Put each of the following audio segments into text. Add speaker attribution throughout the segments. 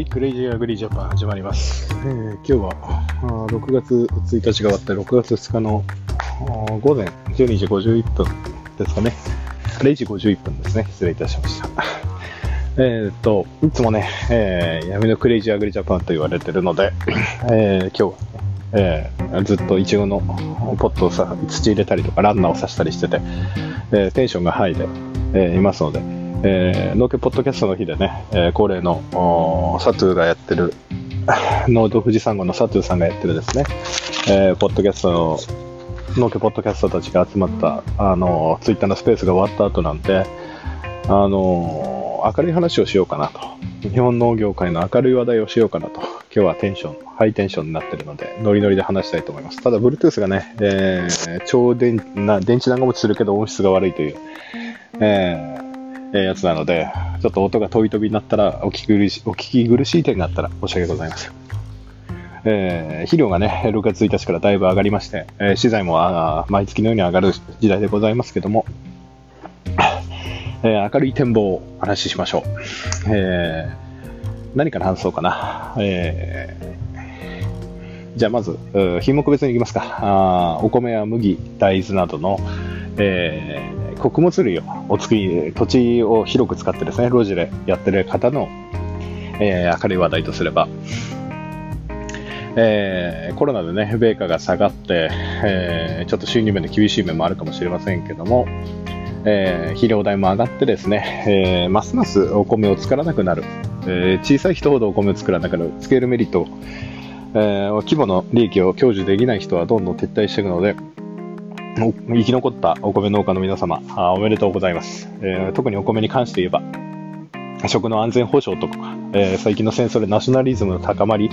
Speaker 1: はい、クレイジーアグリージャパン始まります。えー今日はあ6月1日が終わって6月2日の午前12時51分ですかね。0時51分ですね。失礼いたしました。えっと、いつもね、えー闇のクレイジーアグリージャパンと言われてるので、えー今日はね、えーずっとイチゴのポットをさ土入れたりとかランナーを刺したりしてて、えーテンションがハイで、えーいますので、えー、農家ポッドキャストの日でね、えー恒例のおーサトゥーがやってる、農道富士山号のサトゥーさんがやってるですね、えーポッドキャストの、農家ポッドキャストたちが集まった、あのツイッターのスペースが終わった後なんで、あの明るい話をしようかなと。日本農業界の明るい話題をしようかなと。今日はテンション、ハイテンションになってるので、ノリノリで話したいと思います。ただ、Bluetooth がね、えー超電な電池長持ちするけど音質が悪いという、えーえやつなので、ちょっと音が飛び飛びになったら、お聞き苦しお聞き苦しい点があったら申し訳ございません。えー肥料がね、6月1日からだいぶ上がりまして、えー資材もあ毎月のように上がる時代でございますけども、えー明るい展望をお話ししましょう。えー何から話そうかな。えーじゃあまず、品目別にいきますか。あお米や麦、大豆などの、えー穀物類をお作り、土地を広く使ってですね、路地でやってる方の、えー明るい話題とすれば、えーコロナでね、米価が下がって、えーちょっと収入面で厳しい面もあるかもしれませんけども、えー肥料代も上がってですね、えますますお米を作らなくなる、え小さい人ほどお米を作らなくなる、スケールメリット、えー規模の利益を享受できない人はどんどん撤退していくので、生き残ったお米農家の皆様、あーおめでとうございます、えー特にお米に関して言えば、食の安全保障とか、えー最近の戦争でナショナリズムの高まり、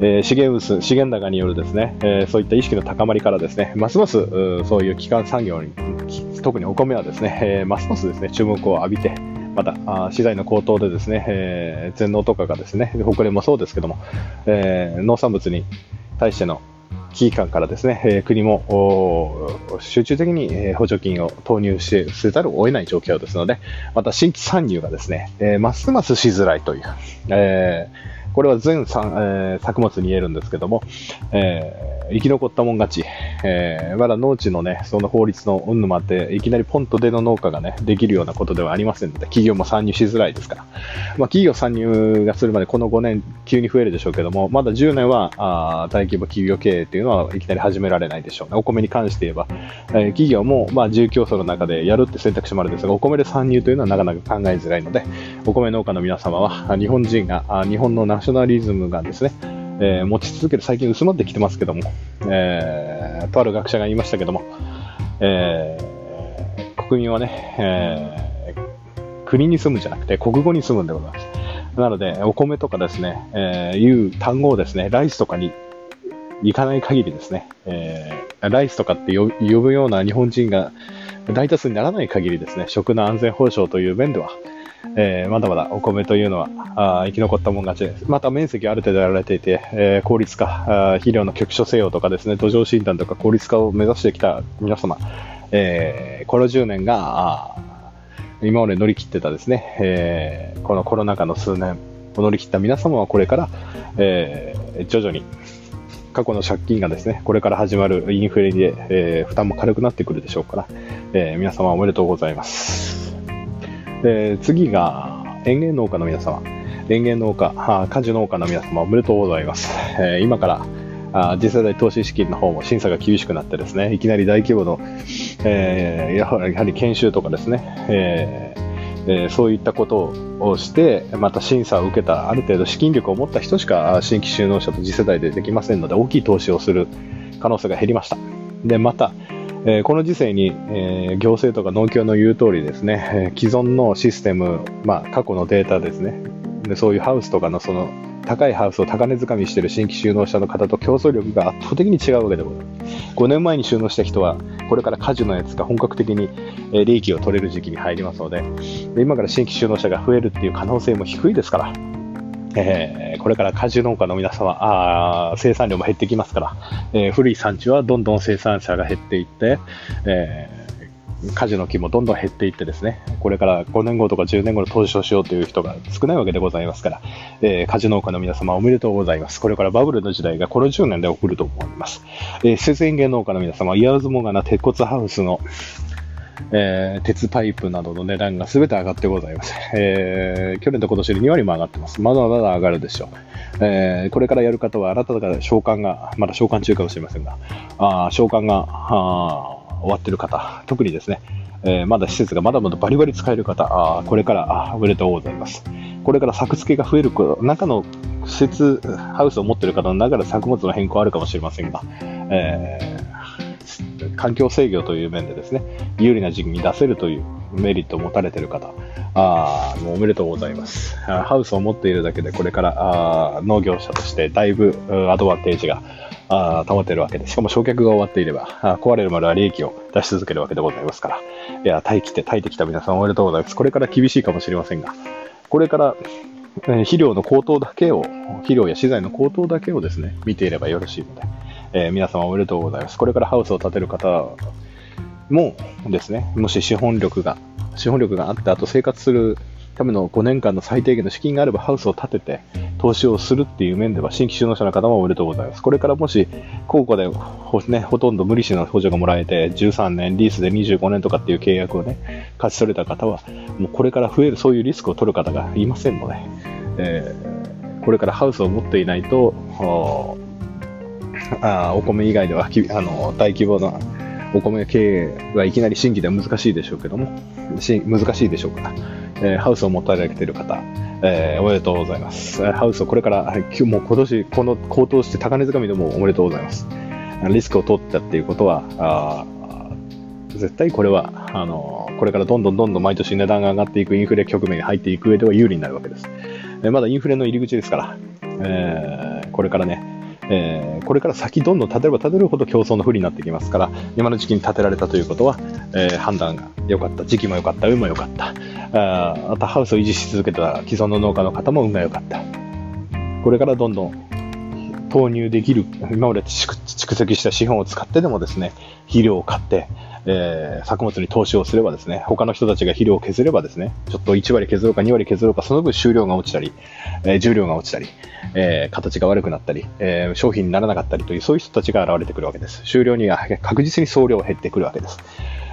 Speaker 1: えー資源薄、資源高によるですね、えーそういった意識の高まりからですね、ますますうーそういう基幹産業に、き特にお米はですね、えーますますですね、注目を浴びて、また、あー資材の高騰でですね、えー全農とかがですね、北連もそうですけども、えー農産物に対しての危機感からですね、え国も集中的にえ補助金を投入しせざるを得ない状況ですので、また新規参入がですね、えますますしづらいという、えーこれは全産、えー作物に言えるんですけども、えー生き残ったもん勝ち、えーまだ農地のね、その法律の云々もあって、いきなりポンと出の農家がね、できるようなことではありませんので、企業も参入しづらいですから。まあ、企業参入がするまでこの5年急に増えるでしょうけども、まだ10年はあ大規模企業経営というのはいきなり始められないでしょうね。お米に関して言えば、えー企業もまあ自由競争の中でやるって選択肢もあるんですが、お米で参入というのはなかなか考えづらいので、お米農家の皆様は、日本人が、あ日本のナショナリズムがですね、えー持ち続ける、最近薄まってきてますけども、えーとある学者が言いましたけども、えー国民はね、えー国に住むんじゃなくて国語に住むんでございます。なので、お米とかですね、えーいう単語をですね、ライスとかに行かない限りですね、えーライスとかって呼呼ぶような日本人が大多数にならない限りですね、食の安全保障という面では、えーまだまだお米というのはあ生き残ったもん勝ちです。また面積ある程度やられていて、えー効率化、肥料の局所制用とかですね、土壌診断とか効率化を目指してきた皆様、えーこの10年が、今まで乗り切ってたですね、えーこのコロナ禍の数年を乗り切った皆様はこれから、えー徐々に過去の借金がですね、これから始まるインフレで、えー負担も軽くなってくるでしょうから、えー皆様おめでとうございます。で次が園芸農家の皆様、園芸農家、果樹農家の皆様おめでとうございます。えー今からあ次世代投資資金の方も審査が厳しくなってですね、いきなり大規模の、えーやはり研修とかですね、えーえーそういったことをして、また審査を受けたある程度資金力を持った人しか新規就農者と次世代でできませんので、大きい投資をする可能性が減りました。で、また、えーこの時世に、えー行政とか農協の言う通りですね、えー既存のシステム、まあ、過去のデータですね、でそういうハウスとかのその高いハウスを高値掴みしている新規就農者の方と競争力が圧倒的に違うわけでございます。5年前に就農した人は、これから果樹のやつが本格的にえ利益を取れる時期に入りますので、で今から新規就農者が増えるっていう可能性も低いですから、えーこれから果樹農家の皆様、あ生産量も減ってきますから、えー古い産地はどんどん生産者が減っていって、えー果樹の木もどんどん減っていってですね、これから5年後とか10年後の投資をしようという人が少ないわけでございますから、えー、果樹農家の皆様おめでとうございます。これからバブルの時代がこの10年で起こると思います。えー、節園芸農家の皆様、イヤーズモガな鉄骨ハウスのえー、鉄パイプなどの値段が全て上がってございます。えー、去年と今年で2割も上がってます。まだまだ上がるでしょう。えー、これからやる方は、あなた方召喚が、まだ召喚中かもしれませんが、あ召喚があ終わってる方、特にですね、えー、まだ施設がまだまだバリバリ使える方、あこれからあおめでとうございます。これから作付けが増える、中の施設、ハウスを持っている方の中で作物の変更あるかもしれませんが、えー、環境制御という面でですね、有利な時期に出せるというメリットを持たれている方、あもうおめでとうございます。ハウスを持っているだけで、これからあ農業者としてだいぶアドバンテージがあ保てるわけで、しかも焼却が終わっていれば、あ壊れるまでは利益を出し続けるわけでございますから、いや、耐えきて、耐えてきた皆さんおめでとうございます。これから厳しいかもしれませんが、これから、肥料の高騰だけを、肥料や資材の高騰だけをですね、見ていればよろしいので、えー、皆様おめでとうございます。これからハウスを建てる方もですね、もし資本力が、資本力があって、あと生活するための5年間の最低限の資金があればハウスを建てて投資をするっていう面では新規就農者の方もおめでとうございます。これからもし高校でほ,、ね、ほとんど無利子の補助がもらえて13年、リースで25年とかっていう契約をね、勝ち取れた方はもうこれから増えるそういうリスクを取る方がいませんので、えー、これからハウスを持っていないと、あお米以外ではあの大規模なお米経営はいきなり新規では難しいでしょうけども、し難しいでしょうから、えー、ハウスを持たれている方、えー、おめでとうございます。ハウスをこれから、もう今年、この高騰して高値掴みでもおめでとうございます。リスクを取ったっていうことは、あ絶対これは、あのこれからどんどんどんどん毎年値段が上がっていくインフレ局面に入っていく上では有利になるわけです。えまだインフレの入り口ですから、えー、これからね、えー、これから先どんどん建てれば建てるほど競争の不利になってきますから、今の時期に建てられたということは、えー、判断が良かった、時期も良かった、運も良かった、あまたハウスを維持し続けた既存の農家の方も運が良かった。これからどんどん投入できる、今まで蓄積した資本を使ってでもですね、肥料を買って、えー、作物に投資をすればですね、他の人たちが肥料を削ればですね、ちょっと1割削ろうか2割削ろうか、その分収量が落ちたり、えー、重量が落ちたり、えー、形が悪くなったり、えー、商品にならなかったりという、そういう人たちが現れてくるわけです。収量には確実に総量が減ってくるわけです。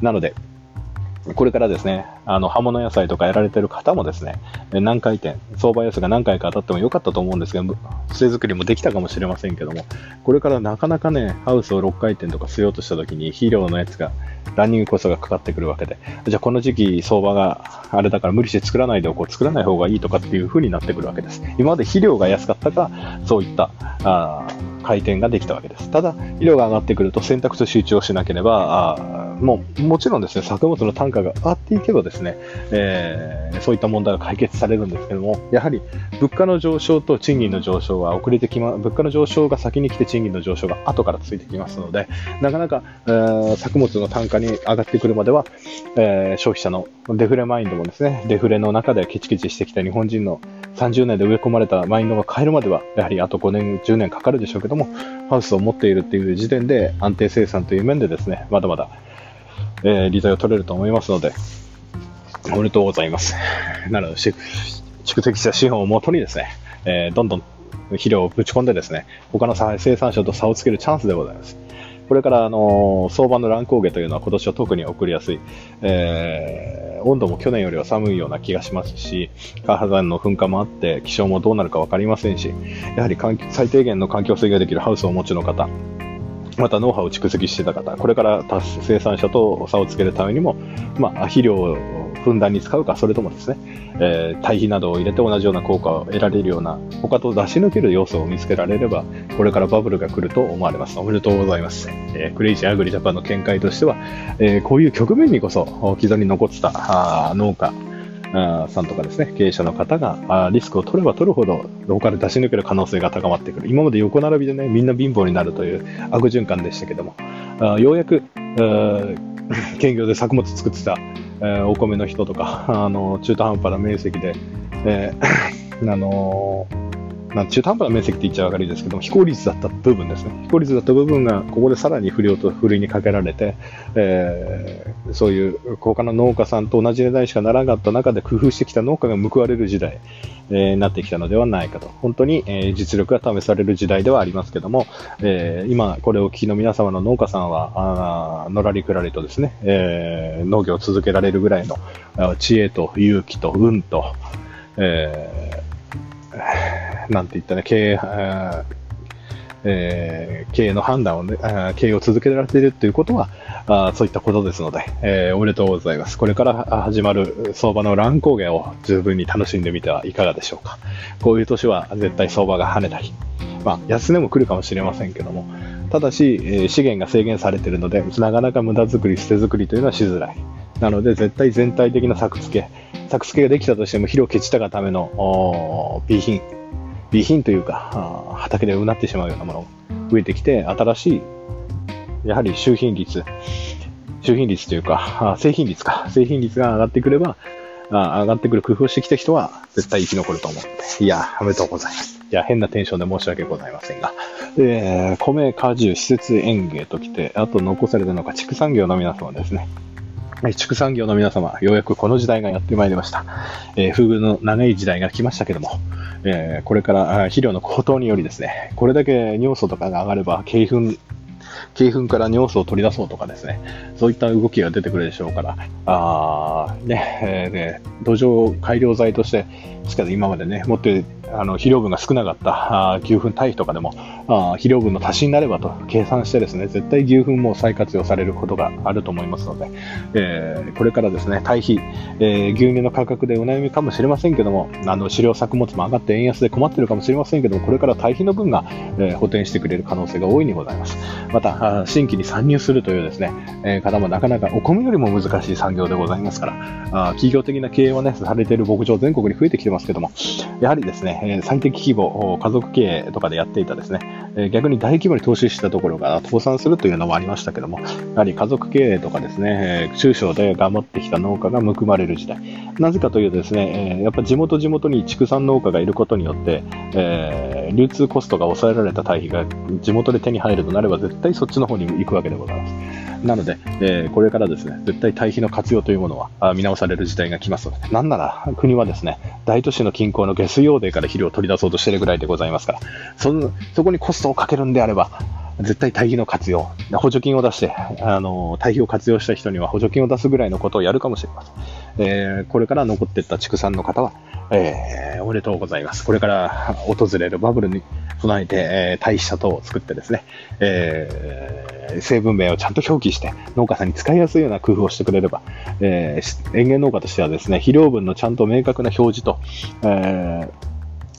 Speaker 1: なので、これからですね、あの葉物野菜とかやられてる方もですね、何回転、相場安が何回か当たってもよかったと思うんですけど、杖作りもできたかもしれませんけども、これからなかなかね、ハウスを6回転とか据えようとした時に肥料のやつが、ランニングコストがかかってくるわけで、じゃあこの時期相場があれだから無理して作らないでおこう、作らない方がいいとかっていう風になってくるわけです。今まで肥料が安かったか、そういったあ回転ができたわけです。ただ、肥料が上がってくると選択と集中をしなければ、あもうもちろんですね作物の単価が上がっていけばですね、えー、そういった問題が解決されるんですけどもやはり物価の上昇と賃金の上昇は遅れてきま物価の上昇が先に来て賃金の上昇が後からついてきますのでなかなか、えー、作物の単価に上がってくるまでは、えー、消費者のデフレマインドもですねデフレの中でケチケチしてきた日本人の30年で植え込まれたマインドが変えるまではやはりあと5年10年かかるでしょうけどもハウスを持っているっていう時点で安定生産という面でですねまだまだえー、利材を取れると思いますので、おめでとうございます。なので、蓄積した資本をもとにですね、えー、どんどん肥料をぶち込んでですね、他の生産者と差をつけるチャンスでございます。これから、あの、相場の乱高下というのは今年は特に起こりやすい、えー、温度も去年よりは寒いような気がしますし、火山の噴火もあって気象もどうなるか分かりませんし、やはり最低限の環境制御できるハウスをお持ちの方、またノウハウを蓄積していた方、これから生産者と差をつけるためにも、まあ、肥料ふんだんに使うか、それともですね、えー、堆肥などを入れて同じような効果を得られるような、他と出し抜ける要素を見つけられれば、これからバブルが来ると思われます。おめでとうございます。えー、クレイジーアグリジャパンの見解としては、えー、こういう局面にこそ、既存に残ってた農家、さんとかですね、経営者の方がリスクを取れば取るほど、他で出し抜ける可能性が高まってくる。今まで横並びでね、みんな貧乏になるという悪循環でしたけども、ようやく、兼業で作物作ってた、えお米の人とか、あの中途半端な面積で、えー、あのまあ、中途半端な面積って言っちゃ分かりですけども、非効率だった部分ですね。非効率だった部分が、ここでさらに不良とふるいにかけられて、えー、そういう他の農家さんと同じ値段しかならなかった中で工夫してきた農家が報われる時代、えー、なってきたのではないかと。本当に、えー、実力が試される時代ではありますけども、えー、今、これを聞きの皆様の農家さんは、あのらりくらりとですね、えー、農業を続けられるぐらいの知恵と勇気と運と、えー、なんて言ったね、経営、えー、経営の判断をね、経営を続けられているということは、あそういったことですので、えー、おめでとうございます。これから始まる相場の乱高下を十分に楽しんでみてはいかがでしょうか。こういう年は絶対相場が跳ねたり、まあ、安値も来るかもしれませんけども、ただし、えー、資源が制限されているので、なかなか無駄作り、捨て作りというのはしづらい。なので、絶対全体的な作付け、作付けができたとしても、肥料をケチたがための B 品、備品というか、畑でうなってしまうようなもの増えてきて、新しい、やはり収品率、収品率というか、製品率か、製品率が上がってくれば、上がってくる工夫をしてきた人は絶対生き残ると思うので、いや、おめでとうございます。いや、変なテンションで申し訳ございませんが、えー、米、果樹、施設、園芸ときて、あと残されたのが畜産業の皆様ですね。畜産業の皆様、ようやくこの時代がやってまいりました。えー、風遇の長い時代が来ましたけども、えー、これから肥料の高騰によりですね、これだけ尿素とかが上がれば、鶏粉鶏粉から尿素を取り出そうとかですね、そういった動きが出てくるでしょうから、あね、えー、土壌改良剤として、しか今までね、持ってあの肥料分が少なかったあ牛糞堆肥とかでもあ肥料分の足しになればと計算してですね絶対牛糞も再活用されることがあると思いますので、えー、これからですね堆肥、えー、牛乳の価格でお悩みかもしれませんけどもあの飼料作物も上がって円安で困ってるかもしれませんけどもこれから堆肥の分が、えー、補填してくれる可能性が大いにございます。また新規に参入するというですね、えー、方もなかなかお米よりも難しい産業でございますからあ企業的な経営はねされている牧場全国に増えてきてますけどもやはりですねえ最適規模、家族経営とかでやっていたですね、逆に大規模に投資したところが倒産するというのもありましたけども、やはり家族経営とかですね、中小で頑張ってきた農家が報われる時代。なぜかというとですね、やっぱ地元地元に畜産農家がいることによって、えー、流通コストが抑えられた堆肥が地元で手に入るとなれば絶対そっちの方に行くわけでございます。なので、えー、これからですね、絶対堆肥の活用というものは見直される時代が来ますので、なんなら国はですね、大都市の近郊の下水用泥から肥料を取り出そうとしているぐらいでございますから、そのそこにコストをかけるんであれば、絶対堆肥の活用、補助金を出して、あの堆肥を活用した人には補助金を出すぐらいのことをやるかもしれません。えー、これから残っていった畜産の方は、えー、おめでとうございます。これから訪れるバブルに備えて、えー、堆肥車等を作ってですね、えー、成分名をちゃんと表記して農家さんに使いやすいような工夫をしてくれれば、えー、園芸農家としてはですね、肥料分のちゃんと明確な表示と、えー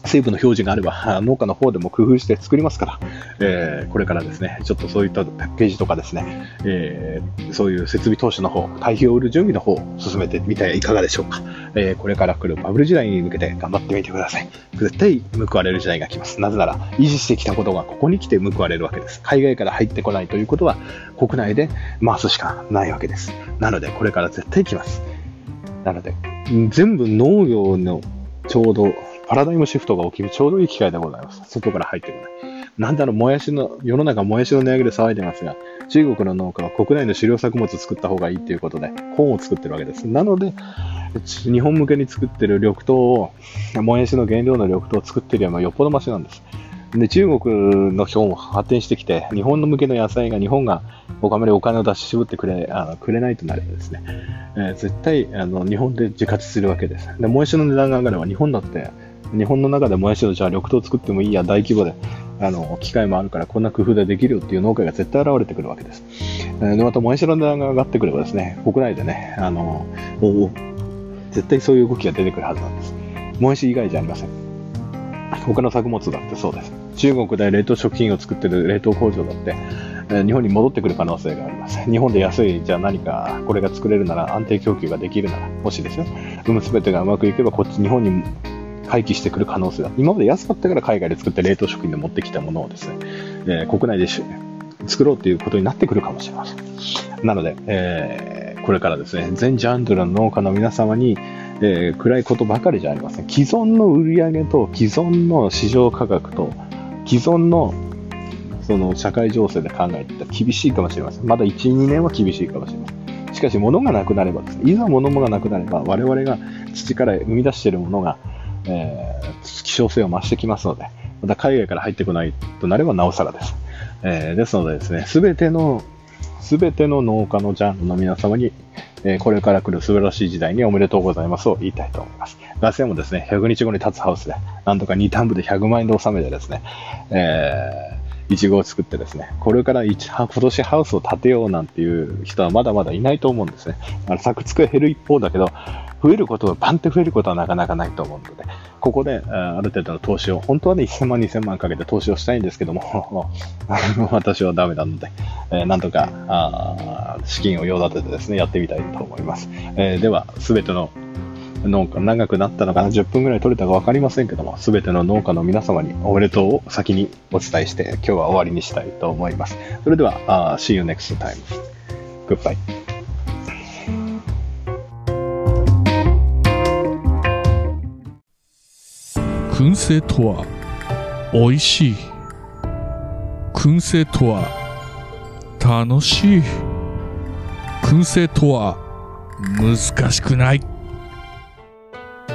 Speaker 1: 成分の表示があれば、農家の方でも工夫して作りますから、えー、これからですね、ちょっとそういったパッケージとかですね、えー、そういう設備投資の方、堆肥を売る準備の方を進めてみてはいかがでしょうか。えー、これから来るバブル時代に向けて頑張ってみてください。絶対報われる時代が来ます。なぜなら、維持してきたことがここに来て報われるわけです。海外から入ってこないということは、国内で回すしかないわけです。なので、これから絶対来ます。なので、全部農業のちょうどパラダイムシフトが起きるちょうどいい機会でございます。外から入ってこない。なんだろう、もやしの、世の中もやしの値上げで騒いでますが、中国の農家は国内の飼料作物を作った方がいいということで、本を作ってるわけです。なので、日本向けに作ってる緑豆を、もやしの原料の緑豆を作ってるよりもよっぽどマシなんです。で、中国の表も発展してきて、日本の向けの野菜が日本が他までお金を出し絞ってくれあのくれないとなればですね、えー、絶対あの日本で自活するわけです。で、もやしの値段が上がれば日本だって日本の中でもやしをじゃあ緑豆作ってもいいや、大規模で、あの、機械もあるからこんな工夫でできるよっていう農家が絶対現れてくるわけです。で、またもやしの値段が上がってくればですね、国内でね、あの、お絶対そういう動きが出てくるはずなんです。もやし以外じゃありません。他の作物だってそうです。中国で冷凍食品を作ってる冷凍工場だって、え日本に戻ってくる可能性があります。日本で安い、じゃあ何かこれが作れるなら安定供給ができるなら、もしですよ、産むすべてがうまくいけばこっち日本に回帰してくる可能性が、今まで安かったから海外で作って冷凍食品で持ってきたものをですね、えー、国内で作ろうということになってくるかもしれません。なので、えー、これからですね、全ジャンルの農家の皆様に、えー、暗いことばかりじゃありません。既存の売り上げと既存の市場価格と既存のその社会情勢で考えてたら厳しいかもしれません。まだ1、2年は厳しいかもしれません。しかし物がなくなればですね、いざ物がなくなれば我々が土から生み出しているものが、えー、希少性を増してきますので、また海外から入ってこないとなればなおさらです。えー、ですのでですね、すべての、すべての農家のジャンルの皆様に、えー、これから来る素晴らしい時代におめでとうございますを言いたいと思います。ガセもですね、100日後に立つハウスで、なんとか2単部で100万円で収めてですね、えー、いちごを作ってですね、これから今年ハウスを建てようなんていう人はまだまだいないと思うんですね。あの作付け減る一方だけど、増えることがバンって増えることはなかなかないと思うので、ここである程度の投資を、本当はね、1000万、2000万かけて投資をしたいんですけども、私はダメなので、えー、なんとかあ資金を用立ててですね、やってみたいと思います。えー、では、すべての農家、長くなったのかな、10分ぐらい取れたか分かりませんけども、すべての農家の皆様におめでとうを先にお伝えして、今日は終わりにしたいと思います。それでは、uh, see you next time. Goodbye.
Speaker 2: 燻製とは美味しい燻製とは楽しい燻製とは難しくない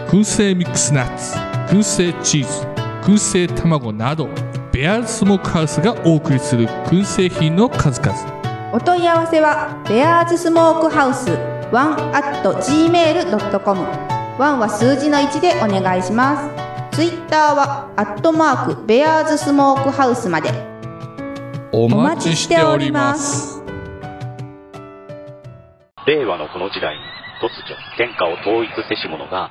Speaker 2: 燻製ミックスナッツ燻製チーズ燻製卵などベアーズスモークハウスがお送りする燻製品の数々
Speaker 3: お問い合わせはベアーズスモークハウス1 at gmail.com 1は数字の1でお願いしますツイッターは、アットマーク、ベアーズスモークハウスまで。
Speaker 2: お待ちしております。
Speaker 4: 令和のこの時代に、突如、天下を統一せし者が